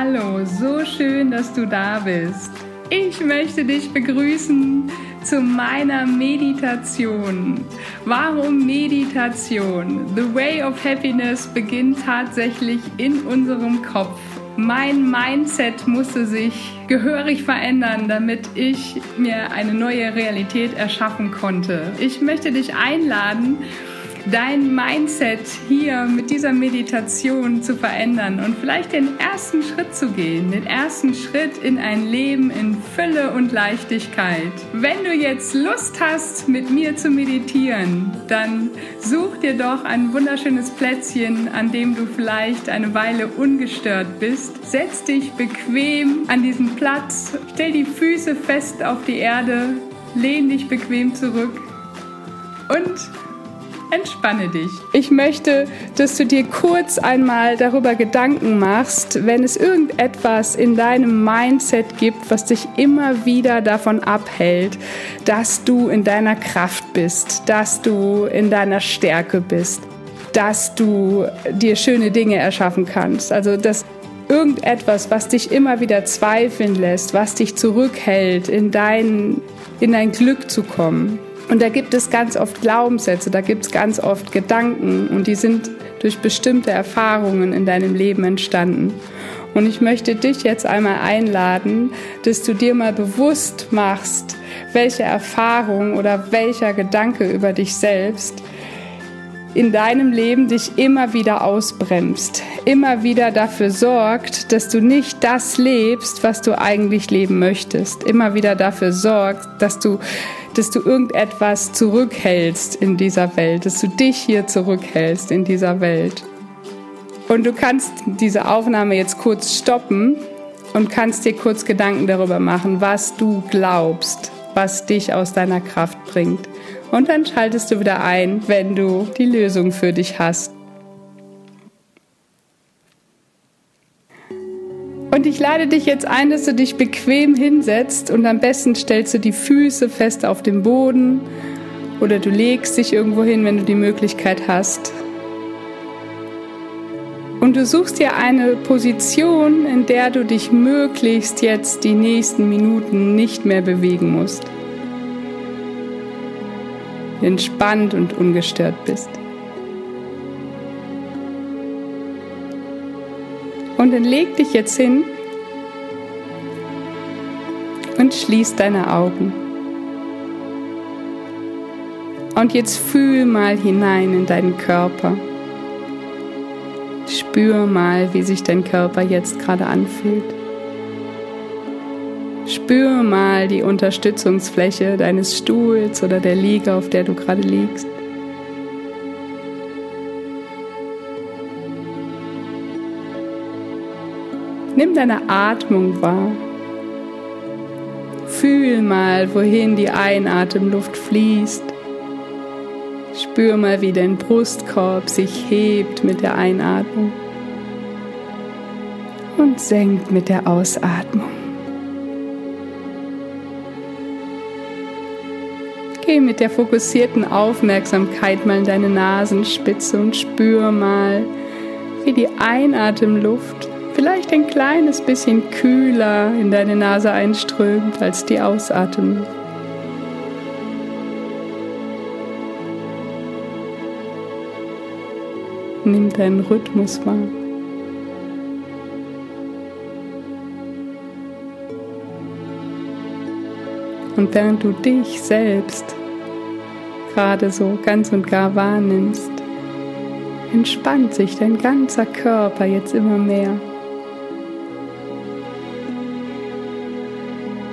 Hallo, so schön, dass du da bist. Ich möchte dich begrüßen zu meiner Meditation. Warum Meditation? The Way of Happiness beginnt tatsächlich in unserem Kopf. Mein Mindset musste sich gehörig verändern, damit ich mir eine neue Realität erschaffen konnte. Ich möchte dich einladen, dein Mindset hier mit dieser Meditation zu verändern und vielleicht den ersten Schritt zu gehen, den ersten Schritt in ein Leben in Fülle und Leichtigkeit. Wenn du jetzt Lust hast, mit mir zu meditieren, dann such dir doch ein wunderschönes Plätzchen, an dem du vielleicht eine Weile ungestört bist. Setz dich bequem an diesen Platz, stell die Füße fest auf die Erde, lehn dich bequem zurück und Entspanne dich. Ich möchte, dass du dir kurz einmal darüber Gedanken machst, wenn es irgendetwas in deinem Mindset gibt, was dich immer wieder davon abhält, dass du in deiner Kraft bist, dass du in deiner Stärke bist, dass du dir schöne Dinge erschaffen kannst. Also dass irgendetwas, was dich immer wieder zweifeln lässt, was dich zurückhält, in dein, in dein Glück zu kommen. Und da gibt es ganz oft Glaubenssätze, da gibt es ganz oft Gedanken und die sind durch bestimmte Erfahrungen in deinem Leben entstanden. Und ich möchte dich jetzt einmal einladen, dass du dir mal bewusst machst, welche Erfahrung oder welcher Gedanke über dich selbst in deinem Leben dich immer wieder ausbremst, immer wieder dafür sorgt, dass du nicht das lebst, was du eigentlich leben möchtest, immer wieder dafür sorgt, dass du dass du irgendetwas zurückhältst in dieser Welt, dass du dich hier zurückhältst in dieser Welt. Und du kannst diese Aufnahme jetzt kurz stoppen und kannst dir kurz Gedanken darüber machen, was du glaubst, was dich aus deiner Kraft bringt. Und dann schaltest du wieder ein, wenn du die Lösung für dich hast. Und ich lade dich jetzt ein, dass du dich bequem hinsetzt und am besten stellst du die Füße fest auf den Boden oder du legst dich irgendwo hin, wenn du die Möglichkeit hast. Und du suchst dir eine Position, in der du dich möglichst jetzt die nächsten Minuten nicht mehr bewegen musst. Entspannt und ungestört bist. Und dann leg dich jetzt hin und schließ deine Augen. Und jetzt fühl mal hinein in deinen Körper. Spür mal, wie sich dein Körper jetzt gerade anfühlt. Spür mal die Unterstützungsfläche deines Stuhls oder der Liege, auf der du gerade liegst. Nimm deine Atmung wahr. Fühl mal, wohin die Einatemluft fließt. Spür mal, wie dein Brustkorb sich hebt mit der Einatmung und senkt mit der Ausatmung. Geh mit der fokussierten Aufmerksamkeit mal in deine Nasenspitze und spür mal, wie die Einatemluft vielleicht ein kleines bisschen kühler in deine Nase einströmt als die Ausatmung. Nimm deinen Rhythmus wahr. Und während du dich selbst gerade so ganz und gar wahrnimmst, entspannt sich dein ganzer Körper jetzt immer mehr.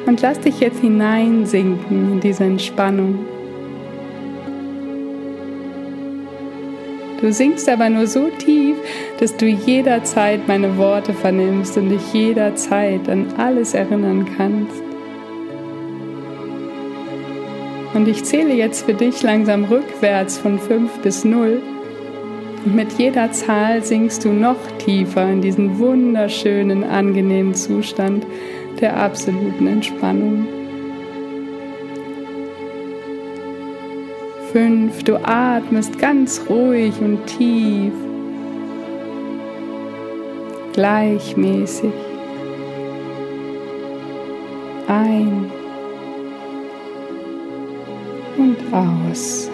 Und lass dich jetzt hineinsinken in diese Entspannung. Du sinkst aber nur so tief, dass du jederzeit meine Worte vernimmst und dich jederzeit an alles erinnern kannst. Und ich zähle jetzt für dich langsam rückwärts von 5 bis 0. Und mit jeder Zahl sinkst du noch tiefer in diesen wunderschönen, angenehmen Zustand, der absoluten Entspannung. Fünf, du atmest ganz ruhig und tief, gleichmäßig. Und aus.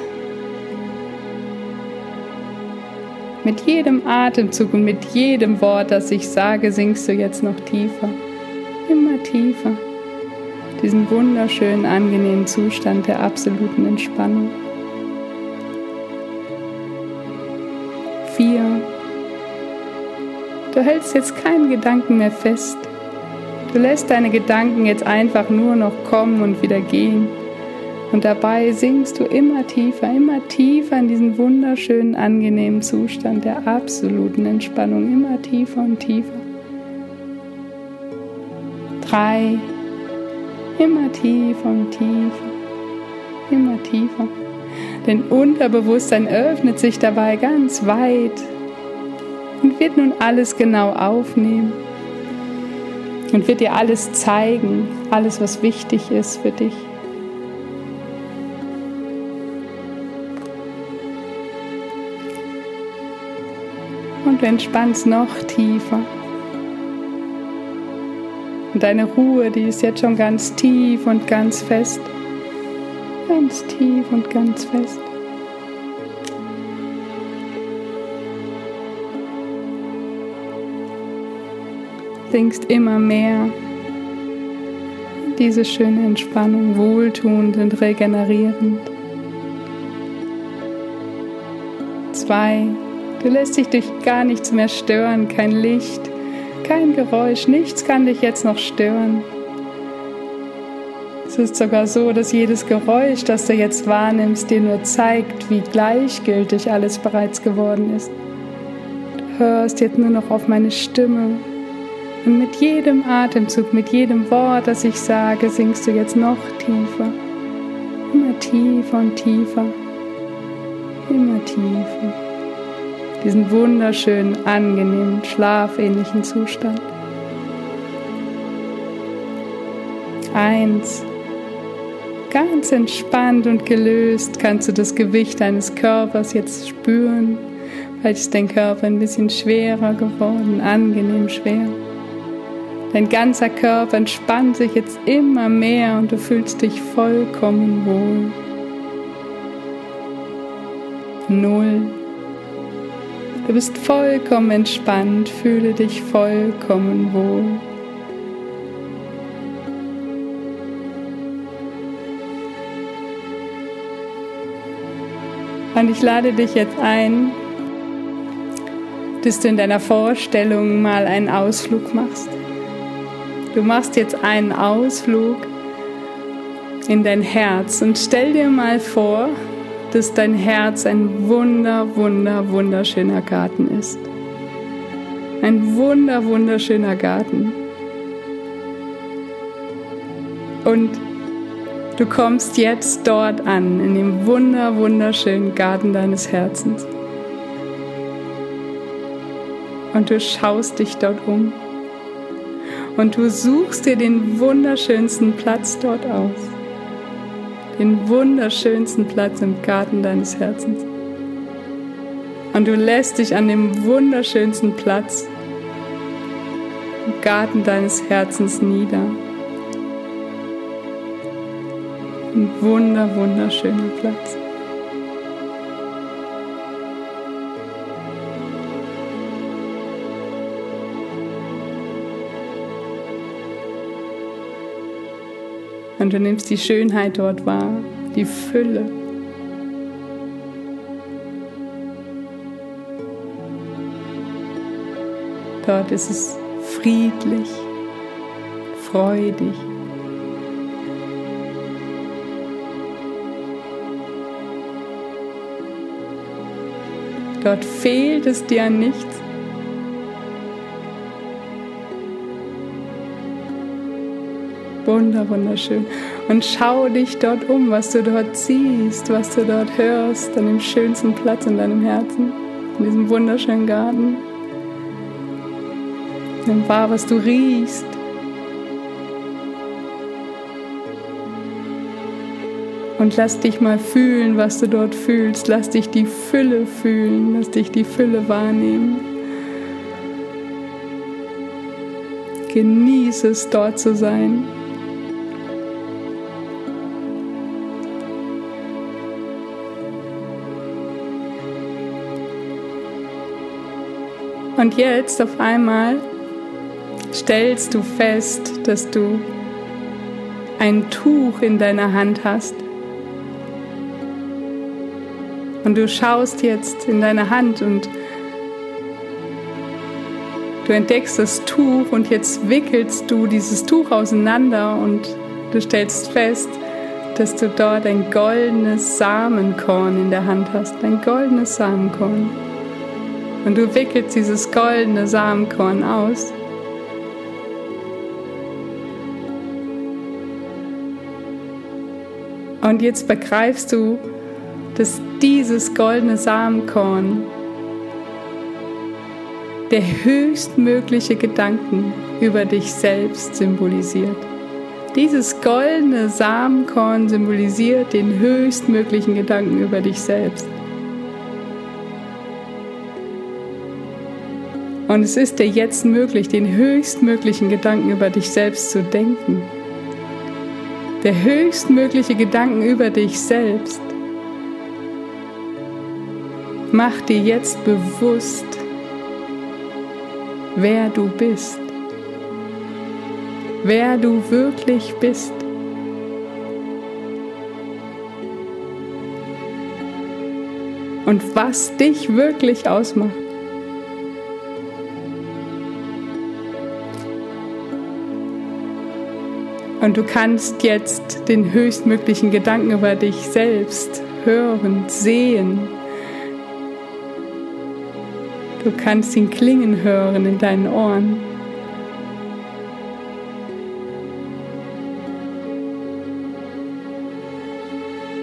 Mit jedem Atemzug und mit jedem Wort, das ich sage, sinkst du jetzt noch tiefer, immer tiefer. Diesen wunderschönen, angenehmen Zustand der absoluten Entspannung. Vier. Du hältst jetzt keinen Gedanken mehr fest. Du lässt deine Gedanken jetzt einfach nur noch kommen und wieder gehen. Und dabei sinkst du immer tiefer, immer tiefer in diesen wunderschönen, angenehmen Zustand der absoluten Entspannung, immer tiefer und tiefer. Drei, immer tiefer und tiefer, immer tiefer. Dein Unterbewusstsein öffnet sich dabei ganz weit und wird nun alles genau aufnehmen und wird dir alles zeigen, alles, was wichtig ist für dich. Und entspannst noch tiefer. Und deine Ruhe, die ist jetzt schon ganz tief und ganz fest. Ganz tief und ganz fest. Sinkst immer mehr diese schöne Entspannung, wohltuend und regenerierend. Zwei, Du lässt dich durch gar nichts mehr stören, kein Licht, kein Geräusch, nichts kann dich jetzt noch stören. Es ist sogar so, dass jedes Geräusch, das du jetzt wahrnimmst, dir nur zeigt, wie gleichgültig alles bereits geworden ist. Du hörst jetzt nur noch auf meine Stimme. Und mit jedem Atemzug, mit jedem Wort, das ich sage, sinkst du jetzt noch tiefer. Immer tiefer und tiefer. Immer tiefer diesen wunderschönen, angenehmen, schlafähnlichen Zustand. Eins. Ganz entspannt und gelöst kannst du das Gewicht deines Körpers jetzt spüren. Vielleicht ist dein Körper ein bisschen schwerer geworden, angenehm schwer. Dein ganzer Körper entspannt sich jetzt immer mehr und du fühlst dich vollkommen wohl. Null. Du bist vollkommen entspannt, fühle dich vollkommen wohl. Und ich lade dich jetzt ein, dass du in deiner Vorstellung mal einen Ausflug machst. Du machst jetzt einen Ausflug in dein Herz und stell dir mal vor, dass dein Herz ein wunder, wunder, wunderschöner Garten ist. Ein wunder, wunderschöner Garten. Und du kommst jetzt dort an, in dem wunder, wunderschönen Garten deines Herzens. Und du schaust dich dort um. Und du suchst dir den wunderschönsten Platz dort aus den wunderschönsten Platz im Garten deines Herzens. Und du lässt dich an dem wunderschönsten Platz im Garten deines Herzens nieder. Ein wunder, wunderschöner Platz. Und du nimmst die Schönheit dort wahr, die Fülle. Dort ist es friedlich, freudig. Dort fehlt es dir an nichts. Wunder, wunderschön. Und schau dich dort um, was du dort siehst, was du dort hörst, an dem schönsten Platz in deinem Herzen, in diesem wunderschönen Garten. Nimm wahr, was du riechst. Und lass dich mal fühlen, was du dort fühlst. Lass dich die Fülle fühlen, lass dich die Fülle wahrnehmen. Genieße es, dort zu sein. Und jetzt auf einmal stellst du fest, dass du ein Tuch in deiner Hand hast. Und du schaust jetzt in deine Hand und du entdeckst das Tuch und jetzt wickelst du dieses Tuch auseinander und du stellst fest, dass du dort ein goldenes Samenkorn in der Hand hast, ein goldenes Samenkorn. Und du wickelst dieses goldene Samenkorn aus. Und jetzt begreifst du, dass dieses goldene Samenkorn der höchstmögliche Gedanken über dich selbst symbolisiert. Dieses goldene Samenkorn symbolisiert den höchstmöglichen Gedanken über dich selbst. Und es ist dir jetzt möglich, den höchstmöglichen Gedanken über dich selbst zu denken. Der höchstmögliche Gedanken über dich selbst. Mach dir jetzt bewusst, wer du bist wer du wirklich bist. Und was dich wirklich ausmacht. Und du kannst jetzt den höchstmöglichen Gedanken über dich selbst hören, sehen. Du kannst ihn klingen hören in deinen Ohren.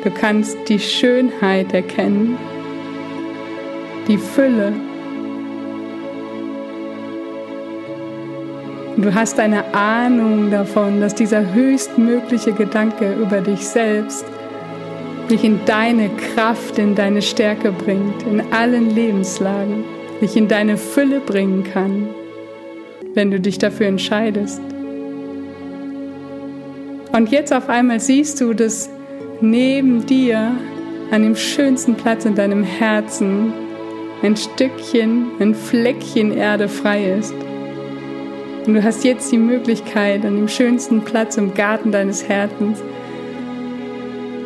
Du kannst die Schönheit erkennen, die Fülle. Du hast eine Ahnung davon, dass dieser höchstmögliche Gedanke über dich selbst dich in deine Kraft, in deine Stärke bringt, in allen Lebenslagen, dich in deine Fülle bringen kann, wenn du dich dafür entscheidest. Und jetzt auf einmal siehst du, dass neben dir an dem schönsten Platz in deinem Herzen ein Stückchen, ein Fleckchen Erde frei ist. Und du hast jetzt die Möglichkeit, an dem schönsten Platz im Garten deines Herzens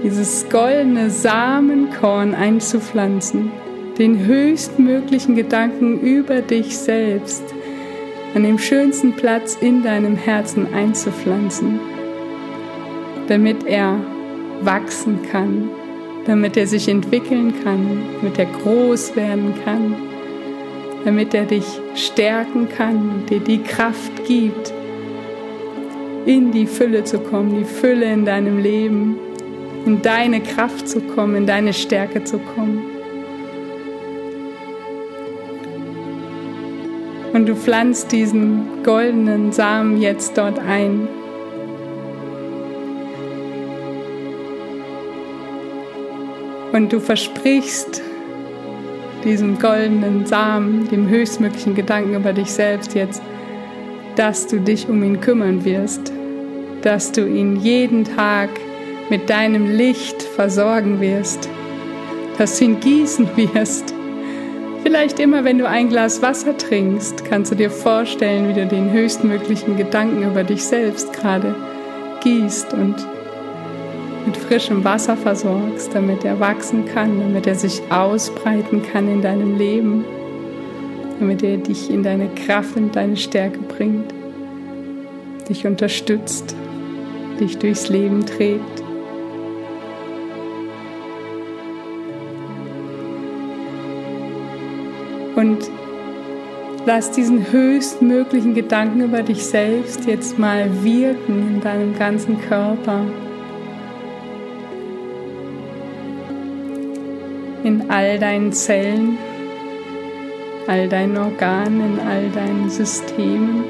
dieses goldene Samenkorn einzupflanzen, den höchstmöglichen Gedanken über dich selbst an dem schönsten Platz in deinem Herzen einzupflanzen, damit er wachsen kann, damit er sich entwickeln kann, damit er groß werden kann, damit er dich stärken kann, dir die Kraft gibt, in die Fülle zu kommen, die Fülle in deinem Leben, in deine Kraft zu kommen, in deine Stärke zu kommen. Und du pflanzt diesen goldenen Samen jetzt dort ein Und du versprichst diesem goldenen Samen, dem höchstmöglichen Gedanken über dich selbst jetzt, dass du dich um ihn kümmern wirst, dass du ihn jeden Tag mit deinem Licht versorgen wirst, dass du ihn gießen wirst. Vielleicht immer, wenn du ein Glas Wasser trinkst, kannst du dir vorstellen, wie du den höchstmöglichen Gedanken über dich selbst gerade gießt und mit frischem Wasser versorgst, damit er wachsen kann, damit er sich ausbreiten kann in deinem Leben, damit er dich in deine Kraft und deine Stärke bringt, dich unterstützt, dich durchs Leben trägt. Und lass diesen höchstmöglichen Gedanken über dich selbst jetzt mal wirken in deinem ganzen Körper. In all deinen Zellen, all deinen Organen, in all deinen Systemen.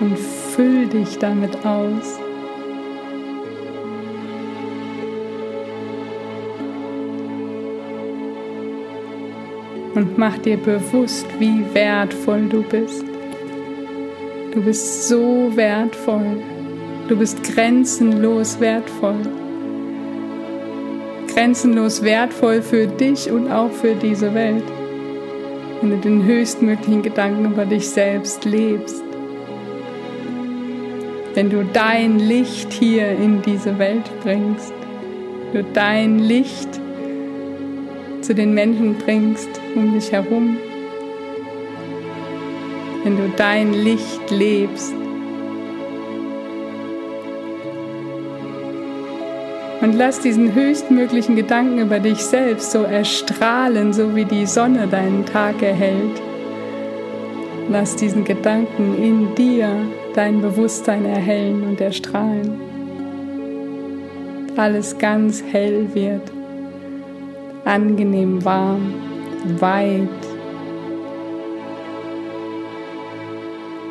Und füll dich damit aus. Und mach dir bewusst, wie wertvoll du bist. Du bist so wertvoll. Du bist grenzenlos wertvoll. grenzenlos wertvoll für dich und auch für diese Welt. Wenn du den höchstmöglichen Gedanken über dich selbst lebst. Wenn du dein Licht hier in diese Welt bringst. Du dein Licht zu den Menschen bringst um dich herum. Wenn du dein Licht lebst. Und lass diesen höchstmöglichen Gedanken über dich selbst so erstrahlen, so wie die Sonne deinen Tag erhält. Lass diesen Gedanken in dir dein Bewusstsein erhellen und erstrahlen. Alles ganz hell wird, angenehm warm, weit,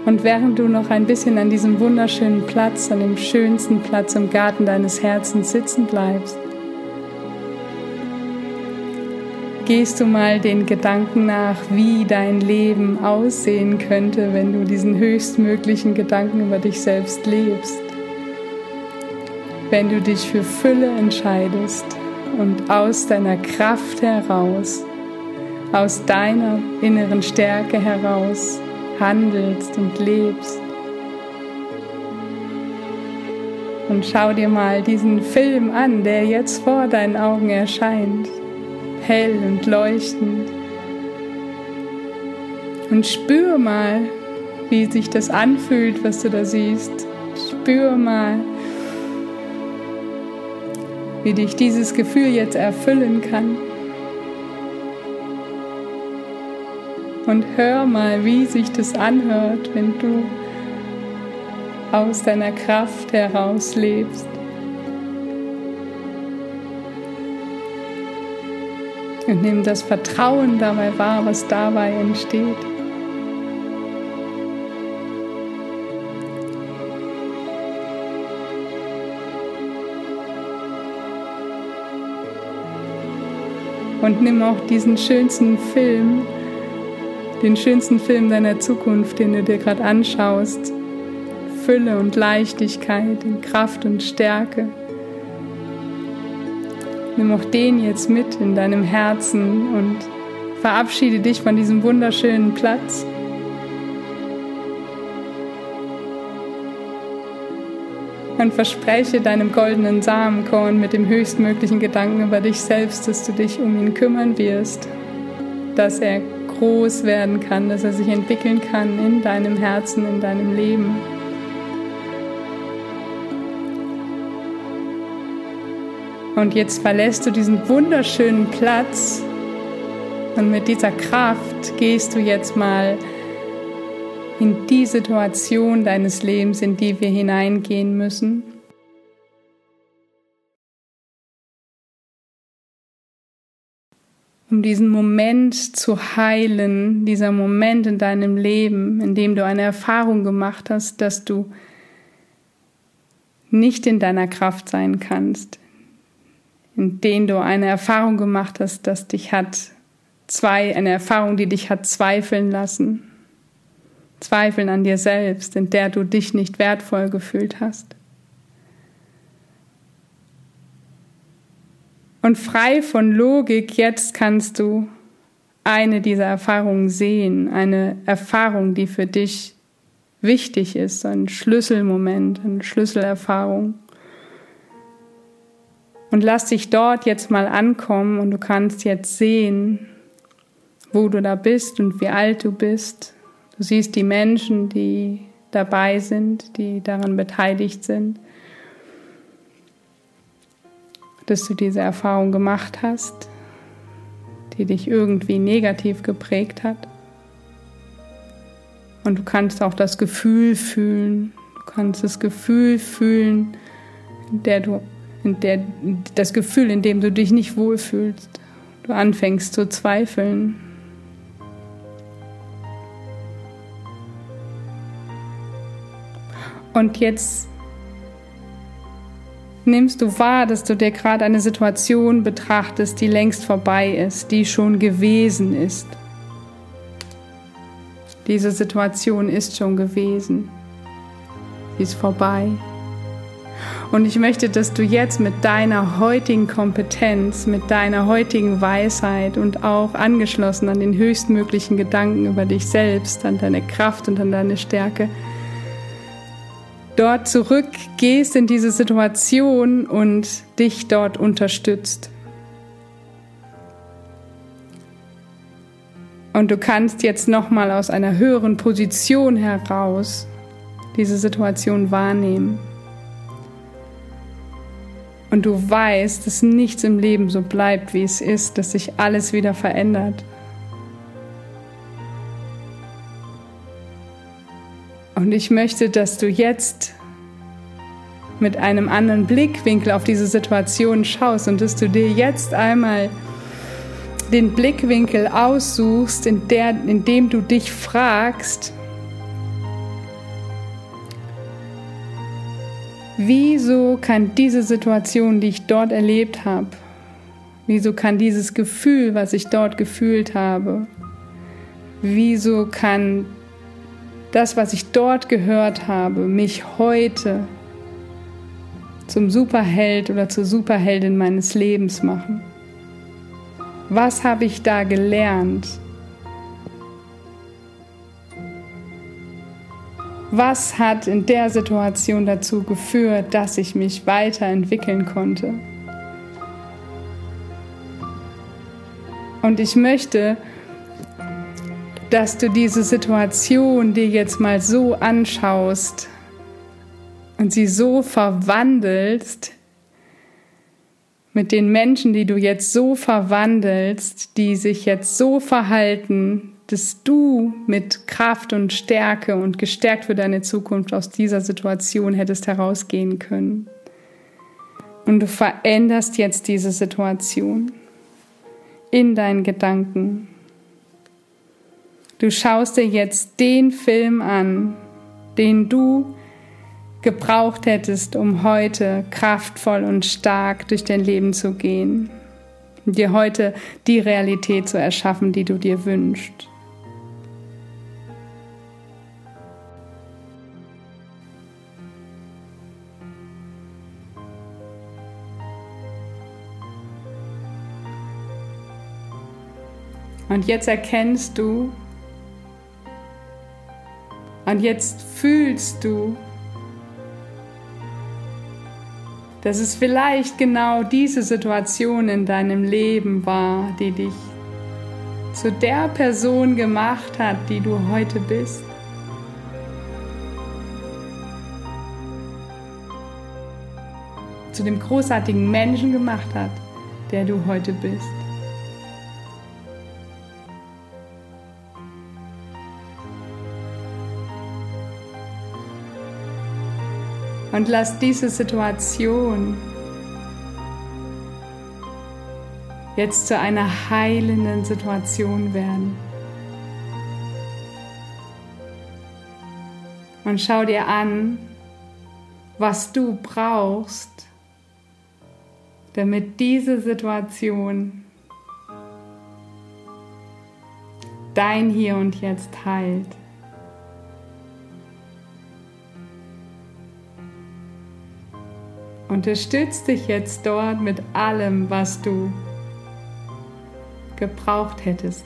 Und während du noch ein bisschen an diesem wunderschönen Platz, an dem schönsten Platz im Garten deines Herzens sitzen bleibst, gehst du mal den Gedanken nach, wie dein Leben aussehen könnte, wenn du diesen höchstmöglichen Gedanken über dich selbst lebst. Wenn du dich für Fülle entscheidest und aus deiner Kraft heraus, aus deiner inneren Stärke heraus handelst und lebst. Und schau dir mal diesen Film an, der jetzt vor deinen Augen erscheint, hell und leuchtend. Und spür mal, wie sich das anfühlt, was du da siehst. Spür mal, wie dich dieses Gefühl jetzt erfüllen kann. Und hör mal, wie sich das anhört, wenn du aus deiner Kraft heraus lebst. Und nimm das Vertrauen dabei wahr, was dabei entsteht. Und nimm auch diesen schönsten Film den schönsten Film deiner Zukunft, den du dir gerade anschaust. Fülle und Leichtigkeit, und Kraft und Stärke. Nimm auch den jetzt mit in deinem Herzen und verabschiede dich von diesem wunderschönen Platz. Und verspreche deinem goldenen Samenkorn mit dem höchstmöglichen Gedanken über dich selbst, dass du dich um ihn kümmern wirst, dass er groß werden kann, dass er sich entwickeln kann in deinem Herzen, in deinem Leben. Und jetzt verlässt du diesen wunderschönen Platz und mit dieser Kraft gehst du jetzt mal in die Situation deines Lebens, in die wir hineingehen müssen. Um diesen Moment zu heilen, dieser Moment in deinem Leben, in dem du eine Erfahrung gemacht hast, dass du nicht in deiner Kraft sein kannst, in dem du eine Erfahrung gemacht hast, dass dich hat zwei, eine Erfahrung, die dich hat zweifeln lassen, zweifeln an dir selbst, in der du dich nicht wertvoll gefühlt hast. Und frei von Logik, jetzt kannst du eine dieser Erfahrungen sehen, eine Erfahrung, die für dich wichtig ist, ein Schlüsselmoment, eine Schlüsselerfahrung. Und lass dich dort jetzt mal ankommen und du kannst jetzt sehen, wo du da bist und wie alt du bist. Du siehst die Menschen, die dabei sind, die daran beteiligt sind dass du diese Erfahrung gemacht hast, die dich irgendwie negativ geprägt hat. Und du kannst auch das Gefühl fühlen, du kannst das Gefühl fühlen, in der du, in der, das Gefühl, in dem du dich nicht wohlfühlst. Du anfängst zu zweifeln. Und jetzt nimmst du wahr, dass du dir gerade eine Situation betrachtest, die längst vorbei ist, die schon gewesen ist. Diese Situation ist schon gewesen. Sie ist vorbei. Und ich möchte, dass du jetzt mit deiner heutigen Kompetenz, mit deiner heutigen Weisheit und auch angeschlossen an den höchstmöglichen Gedanken über dich selbst, an deine Kraft und an deine Stärke, dort zurückgehst in diese Situation und dich dort unterstützt. Und du kannst jetzt nochmal aus einer höheren Position heraus diese Situation wahrnehmen. Und du weißt, dass nichts im Leben so bleibt, wie es ist, dass sich alles wieder verändert. Und ich möchte, dass du jetzt mit einem anderen Blickwinkel auf diese Situation schaust und dass du dir jetzt einmal den Blickwinkel aussuchst, in, der, in dem du dich fragst, wieso kann diese Situation, die ich dort erlebt habe, wieso kann dieses Gefühl, was ich dort gefühlt habe, wieso kann das, was ich dort gehört habe, mich heute zum Superheld oder zur Superheldin meines Lebens machen? Was habe ich da gelernt? Was hat in der Situation dazu geführt, dass ich mich weiterentwickeln konnte? Und ich möchte, dass du diese Situation dir jetzt mal so anschaust und sie so verwandelst mit den Menschen, die du jetzt so verwandelst, die sich jetzt so verhalten, dass du mit Kraft und Stärke und gestärkt für deine Zukunft aus dieser Situation hättest herausgehen können. Und du veränderst jetzt diese Situation in deinen Gedanken. Du schaust dir jetzt den Film an, den du gebraucht hättest, um heute kraftvoll und stark durch dein Leben zu gehen, dir heute die Realität zu erschaffen, die du dir wünschst. Und jetzt erkennst du und jetzt fühlst du, dass es vielleicht genau diese Situation in deinem Leben war, die dich zu der Person gemacht hat, die du heute bist. Zu dem großartigen Menschen gemacht hat, der du heute bist. Und lass diese Situation jetzt zu einer heilenden Situation werden. Und schau dir an, was du brauchst, damit diese Situation dein Hier und Jetzt heilt. Unterstütz dich jetzt dort mit allem, was du gebraucht hättest.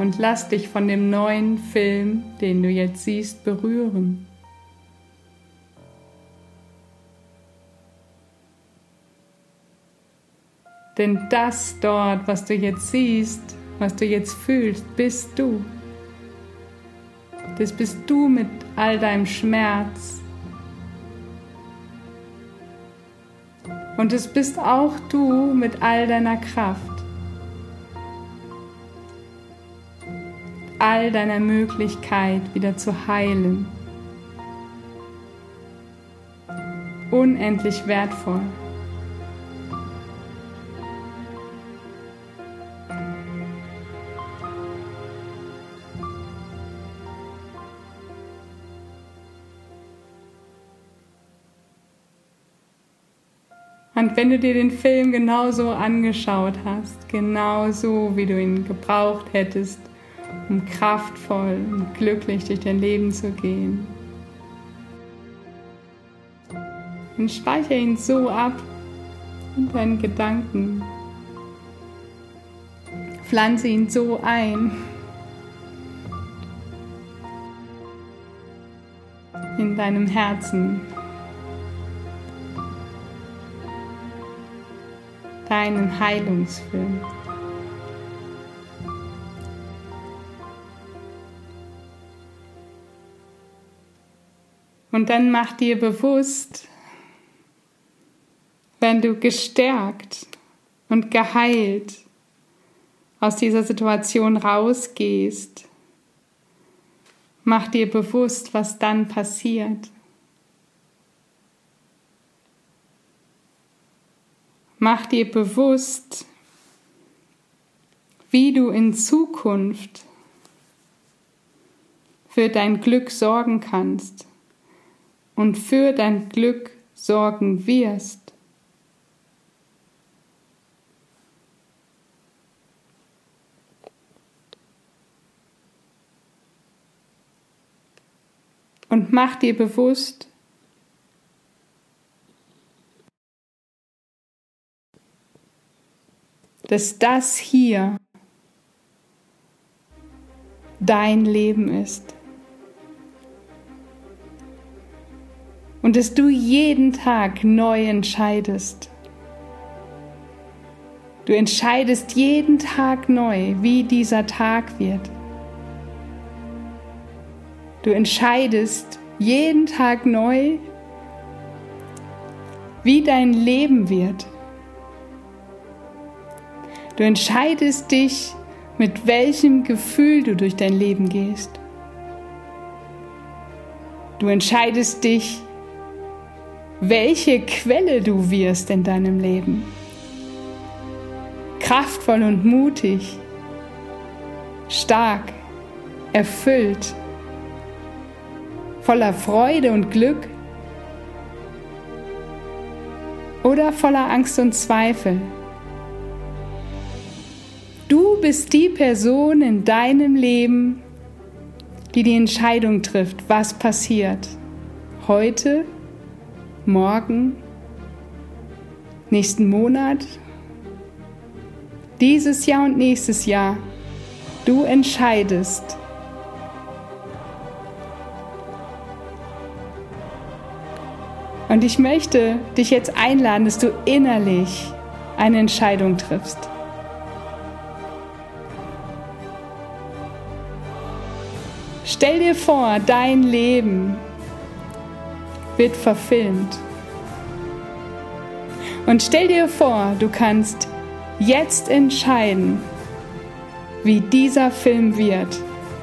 Und lass dich von dem neuen Film, den du jetzt siehst, berühren. Denn das dort, was du jetzt siehst, was du jetzt fühlst, bist du. Das bist du mit all deinem Schmerz. Und es bist auch du mit all deiner Kraft. all deiner Möglichkeit wieder zu heilen. Unendlich wertvoll. Und wenn du dir den Film genauso angeschaut hast, genauso wie du ihn gebraucht hättest, um kraftvoll und glücklich durch dein Leben zu gehen, dann speichere ihn so ab in deinen Gedanken. Pflanze ihn so ein in deinem Herzen. Deinen Heilungsfilm. Und dann mach dir bewusst, wenn du gestärkt und geheilt aus dieser Situation rausgehst, mach dir bewusst, was dann passiert. Mach dir bewusst, wie du in Zukunft für dein Glück sorgen kannst und für dein Glück sorgen wirst. und mach dir bewusst, dass das hier dein Leben ist. Und dass du jeden Tag neu entscheidest. Du entscheidest jeden Tag neu, wie dieser Tag wird. Du entscheidest jeden Tag neu, wie dein Leben wird. Du entscheidest dich, mit welchem Gefühl du durch dein Leben gehst. Du entscheidest dich, welche Quelle du wirst in deinem Leben. Kraftvoll und mutig, stark, erfüllt voller Freude und Glück oder voller Angst und Zweifel. Du bist die Person in deinem Leben, die die Entscheidung trifft, was passiert. Heute, morgen, nächsten Monat, dieses Jahr und nächstes Jahr. Du entscheidest. Und ich möchte dich jetzt einladen, dass du innerlich eine Entscheidung triffst. Stell dir vor, dein Leben wird verfilmt. Und stell dir vor, du kannst jetzt entscheiden, wie dieser Film wird.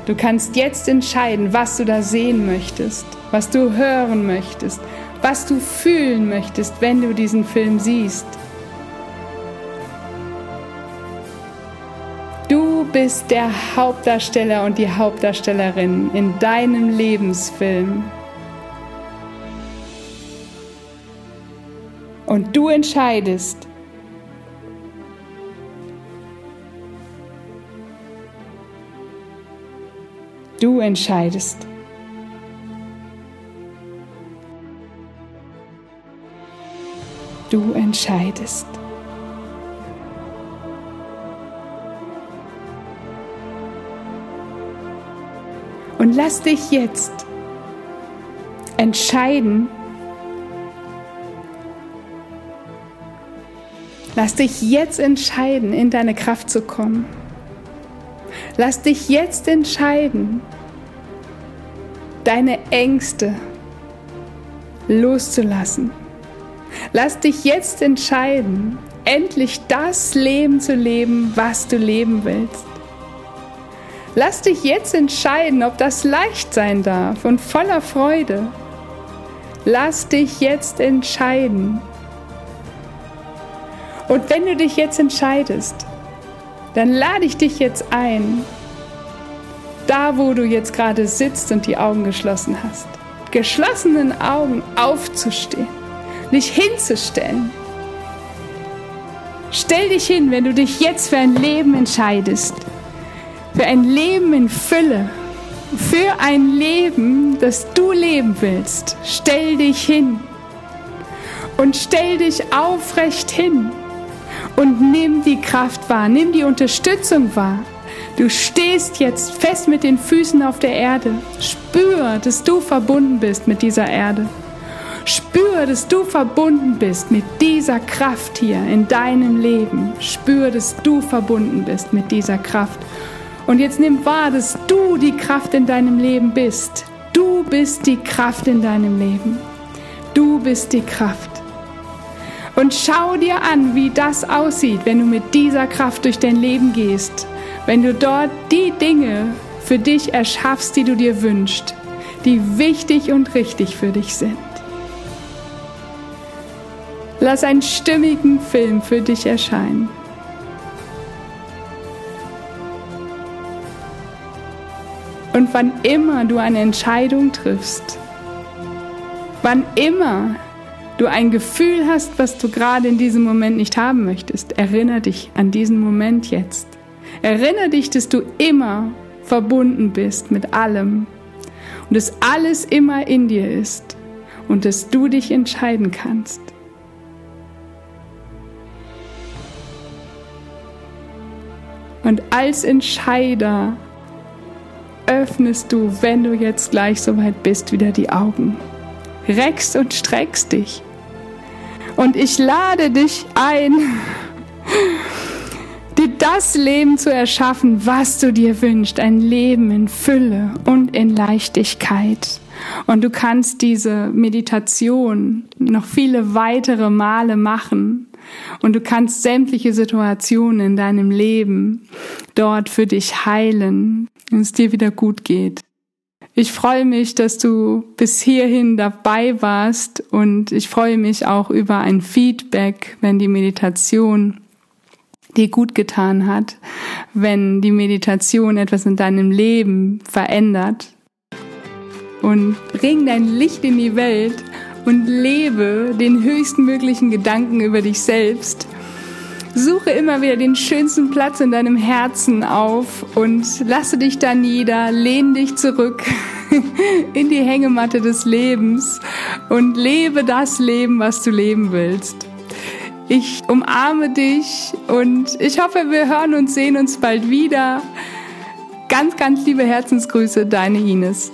Du kannst jetzt entscheiden, was du da sehen möchtest, was du hören möchtest, was du fühlen möchtest, wenn du diesen Film siehst. Du bist der Hauptdarsteller und die Hauptdarstellerin in deinem Lebensfilm. Und du entscheidest, Du entscheidest. Du entscheidest. Und lass dich jetzt entscheiden, Lass dich jetzt entscheiden, in deine Kraft zu kommen. Lass dich jetzt entscheiden, deine Ängste loszulassen. Lass dich jetzt entscheiden, endlich das Leben zu leben, was du leben willst. Lass dich jetzt entscheiden, ob das leicht sein darf und voller Freude. Lass dich jetzt entscheiden. Und wenn du dich jetzt entscheidest, dann lade ich dich jetzt ein, da wo du jetzt gerade sitzt und die Augen geschlossen hast, geschlossenen Augen aufzustehen dich hinzustellen, Stell dich hin, wenn du dich jetzt für ein Leben entscheidest. Für ein Leben in Fülle. Für ein Leben, das du leben willst. Stell dich hin. Und stell dich aufrecht hin. Und nimm die Kraft wahr. Nimm die Unterstützung wahr. Du stehst jetzt fest mit den Füßen auf der Erde. Spür, dass du verbunden bist mit dieser Erde. Spür, dass du verbunden bist mit dieser Kraft hier in deinem Leben. Spür, dass du verbunden bist mit dieser Kraft. Und jetzt nimm wahr, dass du die Kraft in deinem Leben bist. Du bist die Kraft in deinem Leben. Du bist die Kraft. Und schau dir an, wie das aussieht, wenn du mit dieser Kraft durch dein Leben gehst. Wenn du dort die Dinge für dich erschaffst, die du dir wünschst, die wichtig und richtig für dich sind. Lass einen stimmigen Film für dich erscheinen. Und wann immer du eine Entscheidung triffst, wann immer du ein Gefühl hast, was du gerade in diesem Moment nicht haben möchtest, erinnere dich an diesen Moment jetzt. Erinnere dich, dass du immer verbunden bist mit allem und dass alles immer in dir ist und dass du dich entscheiden kannst. Und als Entscheider öffnest du, wenn du jetzt gleich soweit bist, wieder die Augen. Reckst und streckst dich. Und ich lade dich ein, dir das Leben zu erschaffen, was du dir wünschst. Ein Leben in Fülle und in Leichtigkeit. Und du kannst diese Meditation noch viele weitere Male machen und du kannst sämtliche Situationen in deinem Leben dort für dich heilen und es dir wieder gut geht. Ich freue mich, dass du bis hierhin dabei warst und ich freue mich auch über ein Feedback, wenn die Meditation dir gut getan hat, wenn die Meditation etwas in deinem Leben verändert. Und bring dein Licht in die Welt und lebe den höchsten möglichen Gedanken über dich selbst. Suche immer wieder den schönsten Platz in deinem Herzen auf und lasse dich da nieder, lehn dich zurück in die Hängematte des Lebens und lebe das Leben, was du leben willst. Ich umarme dich und ich hoffe, wir hören und sehen uns bald wieder. Ganz, ganz liebe Herzensgrüße, deine Ines.